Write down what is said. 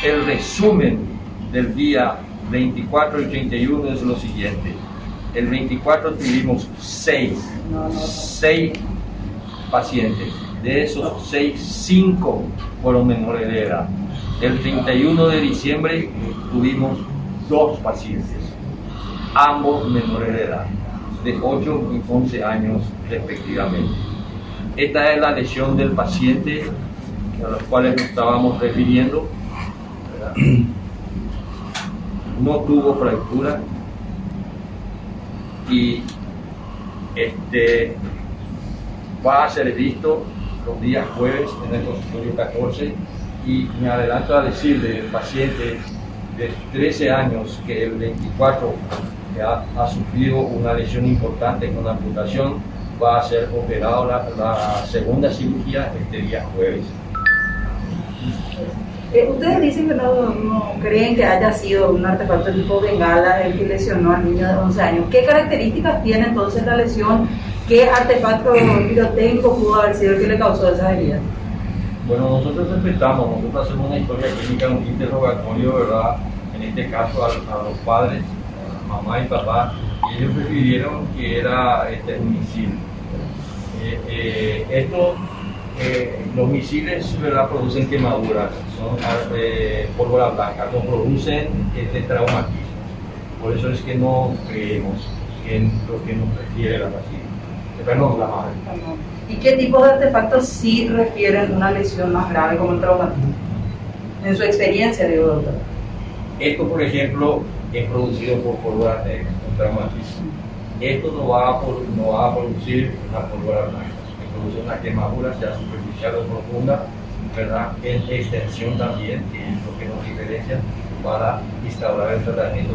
El resumen del día 24 y 31 es lo siguiente. El 24 tuvimos 6, 6 pacientes. De esos 6, 5 fueron menores de edad. El 31 de diciembre tuvimos 2 pacientes, ambos menores de edad, de 8 y 11 años respectivamente. Esta es la lesión del paciente a los cuales nos estábamos refiriendo. No tuvo fractura y este, va a ser visto los días jueves en el consultorio 14 y me adelanto a decir del paciente de 13 años que el 24 ha, ha sufrido una lesión importante con amputación va a ser operado la segunda cirugía este día jueves. Eh, ustedes dicen que no, no, creen que haya sido un artefacto tipo bengala el que lesionó al niño de 11 años. ¿Qué características tiene entonces la lesión? ¿Qué artefacto pirotécnico pudo haber sido el que le causó esa herida? Bueno, nosotros respetamos, nosotros hacemos una historia clínica, un interrogatorio, ¿verdad? En este caso a, los padres, a mamá y papá, y ellos refirieron que era este, un misil. Eh, eh, esto eh, los misiles ¿verdad? producen quemaduras, son eh, pólvora blanca, no producen este traumatismo. Por eso es que no creemos en lo que nos refiere la paciente. Perdón, la madre. ¿Y qué tipo de artefactos sí refieren una lesión más grave como el traumatismo? En su experiencia, digo, doctor. Esto, por ejemplo, es producido por pólvora negra, un traumatismo. Esto no va a, no va a producir una pólvora blanca una quemadura, sea superficial o profunda, ¿verdad? En extensión también, que lo que nos diferencia para instaurar el tratamiento